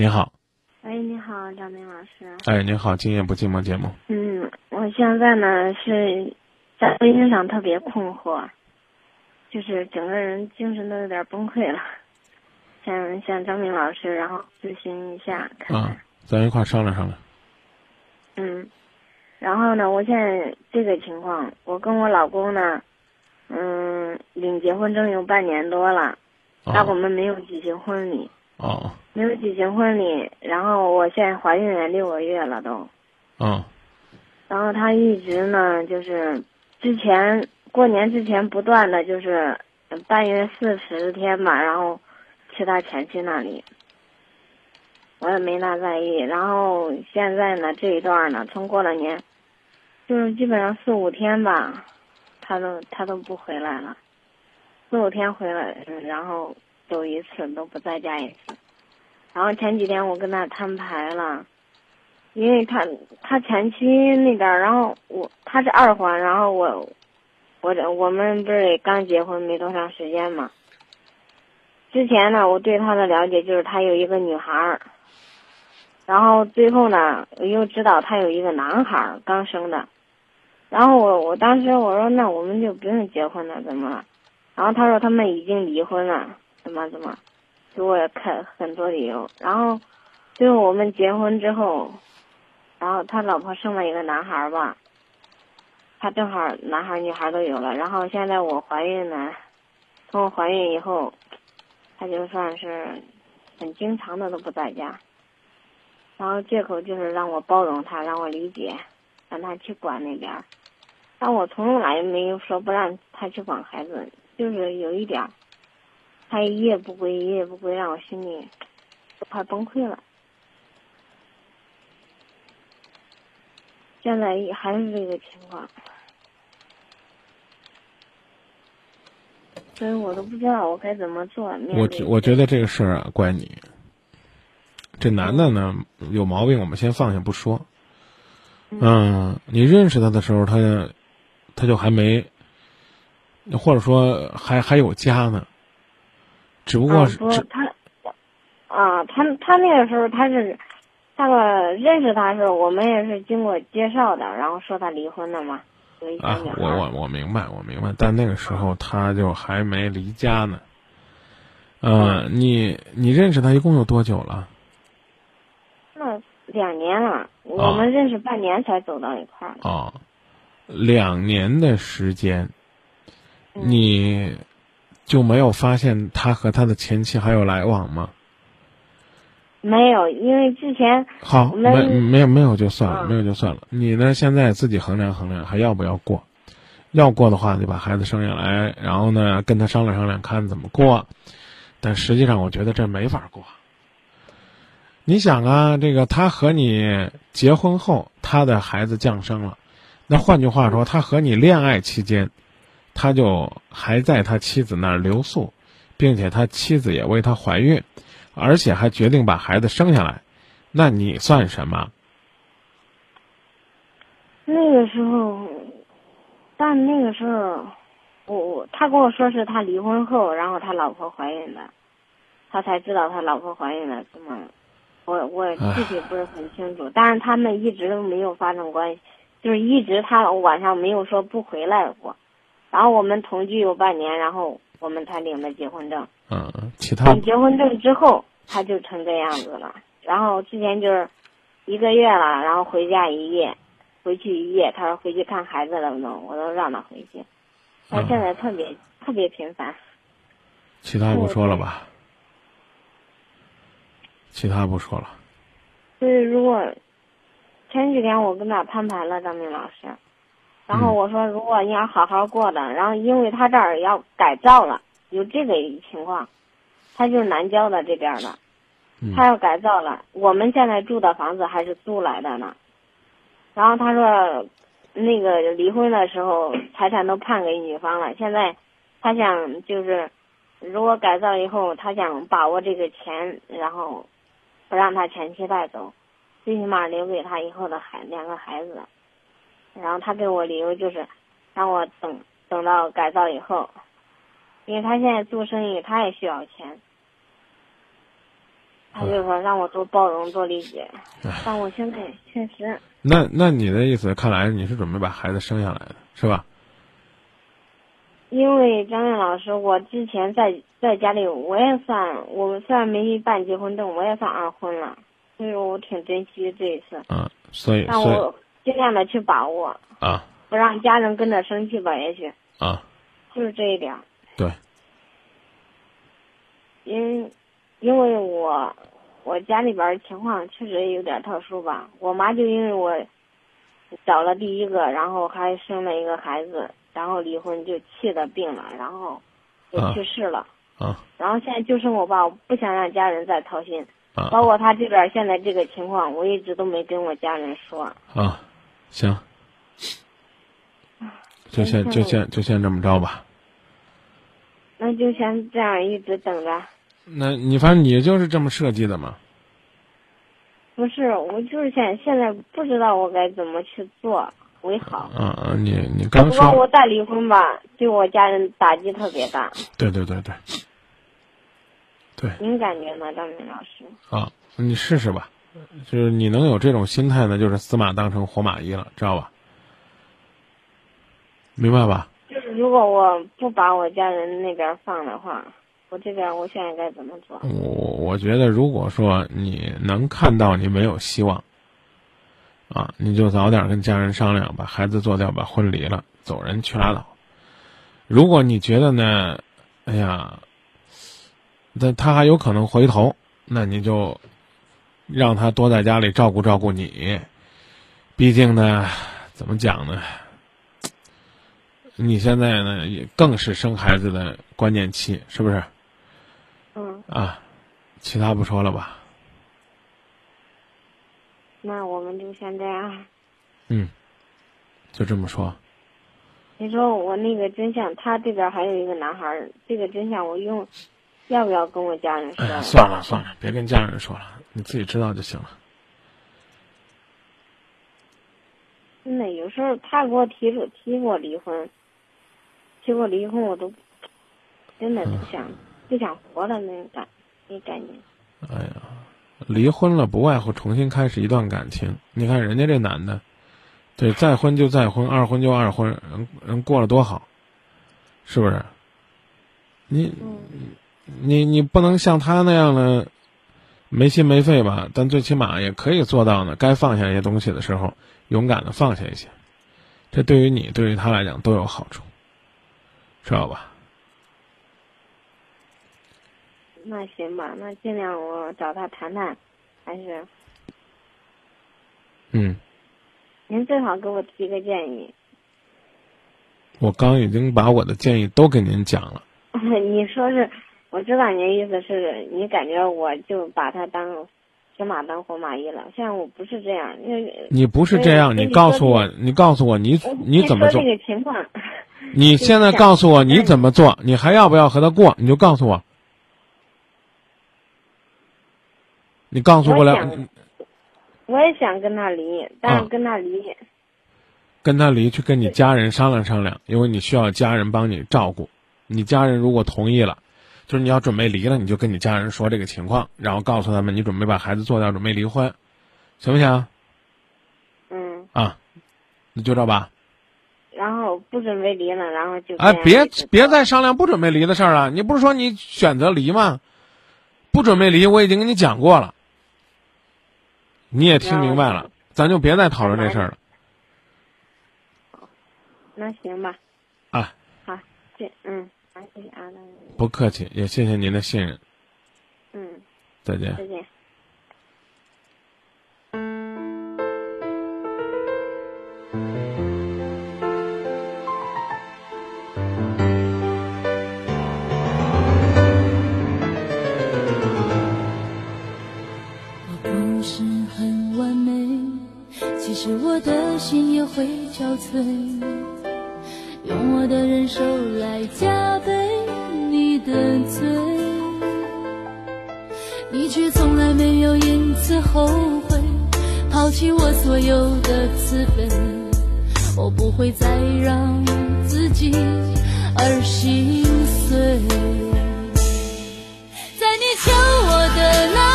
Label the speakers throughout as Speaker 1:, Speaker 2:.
Speaker 1: 你好，
Speaker 2: 喂，你好，张明老师。
Speaker 1: 哎，你好，今夜不寂寞节目。
Speaker 2: 嗯，我现在呢是在婚姻上特别困惑，就是整个人精神都有点崩溃了，想向张明老师然后咨询一下，看看。
Speaker 1: 啊，咱一块儿商量商量。
Speaker 2: 嗯，然后呢，我现在这个情况，我跟我老公呢，嗯，领结婚证有半年多了，但我
Speaker 1: 哦
Speaker 2: 们没有举行婚礼，
Speaker 1: 哦
Speaker 2: 没有举行婚礼。然后我现在怀孕也六个月了都，
Speaker 1: 哦
Speaker 2: 然后他一直呢，就是之前过年之前不断的就是半月四十天吧，然后去他前妻那里，我也没大在意。然后现在呢这一段呢，从过了年，就是基本上四五天吧，他都他都不回来了，四五天回来，嗯然后走一次都不在家一次。然后前几天我跟他摊牌了。因为他他前妻那边，然后我他是二婚，然后我我这我们不是也刚结婚没多长时间嘛。之前呢，我对他的了解就是他有一个女孩儿，然后最后呢，我又知道他有一个男孩儿刚生的，然后我我当时我说那我们就不用结婚了，怎么了？然后他说他们已经离婚了，怎么怎么，给我开很多理由，然后最后我们结婚之后。然后他老婆生了一个男孩儿吧，他正好男孩儿女孩儿都有了。然后现在我怀孕呢，从我怀孕以后，他就算是很经常的都不在家，然后借口就是让我包容他，让我理解，让他去管那边儿。但我从来没有说不让他去管孩子，就是有一点儿，他一夜不归，一夜不归，让我心里都快崩溃了。现在还是这个情况，所以我都不知道我该怎么做。面
Speaker 1: 我
Speaker 2: 对
Speaker 1: 我觉得这个事儿啊，怪你。这男的呢有毛病，我们先放下不说。嗯，你认识他的时候，他他就还没，或者说还还有家呢。只不过
Speaker 2: 啊
Speaker 1: 是只
Speaker 2: 不他啊，他他那个时候他是，他个认识他的时候，我们也是经过介绍的，然后说他离婚了嘛，
Speaker 1: 啊我我我明白，我明白，但那个时候他就还没离家呢。呃，你你认识他一共有多久了？
Speaker 2: 那两年了，我们认识半年才走到一块儿。
Speaker 1: 哦，两年的时间，
Speaker 2: 嗯
Speaker 1: 你就没有发现他和他的前妻还有来往吗？
Speaker 2: 没有，因为之前
Speaker 1: 好，没没有没有就算了，
Speaker 2: 嗯
Speaker 1: 没有就算了。你呢？现在自己衡量衡量，还要不要过？要过的话，就把孩子生下来，然后呢，跟他商量商量，看怎么过。但实际上，我觉得这没法过。你想啊，这个他和你结婚后，他的孩子降生了，那换句话说，他和你恋爱期间，他就还在他妻子那儿留宿，并且他妻子也为他怀孕，而且还决定把孩子生下来，那你算什么？
Speaker 2: 那个时候，但那个时候，我我他跟我说是他离婚后，然后他老婆怀孕的，他才知道他老婆怀孕了，怎么？我我具体不是很清楚，但是他们一直都没有发生关系，就是一直他晚上没有说不回来过，然后我们同居有半年，然后我们才领的结婚证。
Speaker 1: 嗯，其他
Speaker 2: 领结婚证之后，他就成这样子了。然后之前就是一个月了，然后回家一夜，回去一夜，他说回去看孩子了不能，我都让他回去。他现在特别、特别频繁。
Speaker 1: 其他不说了吧？其他不说了。
Speaker 2: 就是如果前几天我跟他摊牌了，张明老师，然后我说如果你要好好过的，然后因为他这儿要改造了，有这个情况，他就是南郊的这边的。
Speaker 1: 嗯
Speaker 2: 他要改造了，我们现在住的房子还是租来的呢。然后他说，那个离婚的时候财产都判给女方了，现在他想就是，如果改造以后，他想把握这个钱，然后不让他前妻带走，最起码留给他以后的孩两个孩子。然后他给我理由就是，让我等等到改造以后，因为他现在做生意，他也需要钱。他就说让我多包容多理解
Speaker 1: 唉，
Speaker 2: 但我现在确实
Speaker 1: 那那你的意思，看来你是准备把孩子生下来的，是吧？
Speaker 2: 因为张燕老师，我之前在在家里我也算，我虽然没办结婚证，我也算二婚了，所以我挺珍惜这一次，
Speaker 1: 嗯，所以
Speaker 2: 但我尽量的去把握，
Speaker 1: 啊。
Speaker 2: 不让家人跟着生气吧，也许。
Speaker 1: 啊，
Speaker 2: 就是这一点。
Speaker 1: 对，
Speaker 2: 因因为我我家里边儿情况确实有点特殊吧，我妈就因为我找了第一个，然后还生了一个孩子，然后离婚就气的病了，然后也
Speaker 1: 啊。
Speaker 2: 去世了。
Speaker 1: 啊。
Speaker 2: 然后现在就剩我爸，我不想让家人再操心，
Speaker 1: 啊。
Speaker 2: 包括他这边现在这个情况，我一直都没跟我家人说。
Speaker 1: 啊，行，就先就先就先这么着吧。
Speaker 2: 那就先这样一直等着。
Speaker 1: 那你反正你就是这么设计的嘛？
Speaker 2: 不是，我就是现现在不知道我该怎么去做为好。
Speaker 1: 嗯嗯，你你刚说
Speaker 2: 我再离婚吧，对我家人打击特别大。
Speaker 1: 对对对对，对
Speaker 2: 您感觉呢，张明老师？
Speaker 1: 啊，你试试吧。就是你能有这种心态呢，就是死马当成活马医了，知道吧？明白吧？
Speaker 2: 就是如果我不把我家人那边放的话，我这边我现在该怎么做？
Speaker 1: 我我觉得，如果说你能看到你没有希望，啊，你就早点跟家人商量，把孩子做掉，把婚离了，走人去拉倒。如果你觉得呢，哎呀，那他还有可能回头，那你就让他多在家里照顾照顾你。毕竟呢，怎么讲呢？你现在呢，也更是生孩子的关键期，是不是？
Speaker 2: 嗯，
Speaker 1: 啊，其他不说了吧。
Speaker 2: 那我们就先这样。
Speaker 1: 嗯，就这么说。
Speaker 2: 你说我那个真相，他这边还有一个男孩儿，这个真相我用，要不要跟我家人说？
Speaker 1: 哎，算了算了，别跟家人说了，你自己知道就行了。
Speaker 2: 真的，有时候他给我提出提过离婚，提过离婚，我都真的不想、不想活了那种感那感觉。
Speaker 1: 哎呀，离婚了不外乎重新开始一段感情。你看人家这男的，对，再婚就再婚，二婚就二婚，人人过了多好，是不是？你
Speaker 2: 嗯，
Speaker 1: 你你不能像他那样的没心没肺吧？但最起码也可以做到呢。该放下一些东西的时候，勇敢的放下一些，这对于你，对于他来讲都有好处，知道吧？
Speaker 2: 那行吧，那尽量我找他谈谈，还是
Speaker 1: 嗯，
Speaker 2: 您最好给我提个建议。
Speaker 1: 我刚已经把我的建议都给您讲了。
Speaker 2: 你说是，我知道你的意思是你感觉我就把他当死马当活马医了。现在我不是这样，因为
Speaker 1: 你不是这样，你告诉我，你告诉我你你怎么做
Speaker 2: 说？这个情况，
Speaker 1: 你现在告诉我你怎么做？你还要不要和他过？你就告诉我。你告诉不了
Speaker 2: 我也想跟他离，但
Speaker 1: 啊
Speaker 2: 是跟他离，
Speaker 1: 跟他离去跟你家人商量商量，因为你需要家人帮你照顾。你家人如果同意了，就是你要准备离了，你就跟你家人说这个情况，然后告诉他们你准备把孩子做掉，准备离婚，行不行？
Speaker 2: 嗯，
Speaker 1: 啊，你就这吧。
Speaker 2: 然后不准备离了，然后就
Speaker 1: 哎，别别再商量不准备离的事儿了。你不是说你选择离吗？不准备离，我已经跟你讲过了，你也听明白了，咱就别再讨论这事儿了
Speaker 2: 那行吧，
Speaker 1: 啊！
Speaker 2: 好，这嗯，
Speaker 1: 不客气，也谢谢您的信任，
Speaker 2: 嗯，
Speaker 1: 再见。
Speaker 2: 再见。
Speaker 3: 我不是很完美，其实我的心也会憔悴，放弃我所有的资本，我不会再让自己而心碎。在你求我的那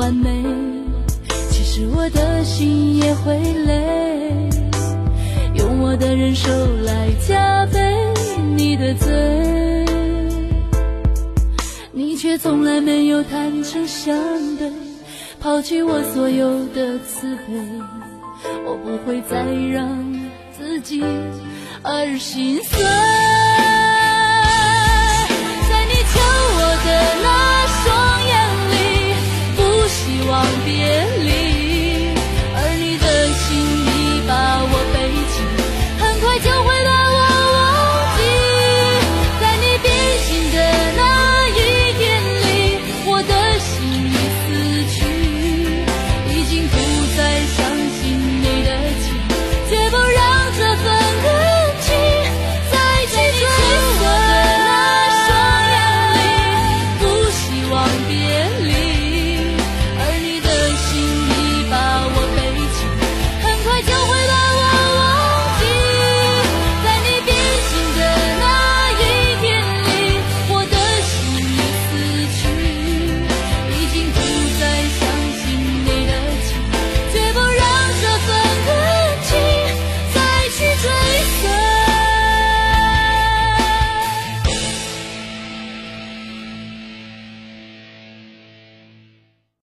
Speaker 3: 完美，其实我的心也会累，用我的忍受来加倍你的罪，你却从来没有坦诚相对，抛弃我所有的慈悲，我不会再让自己而心碎。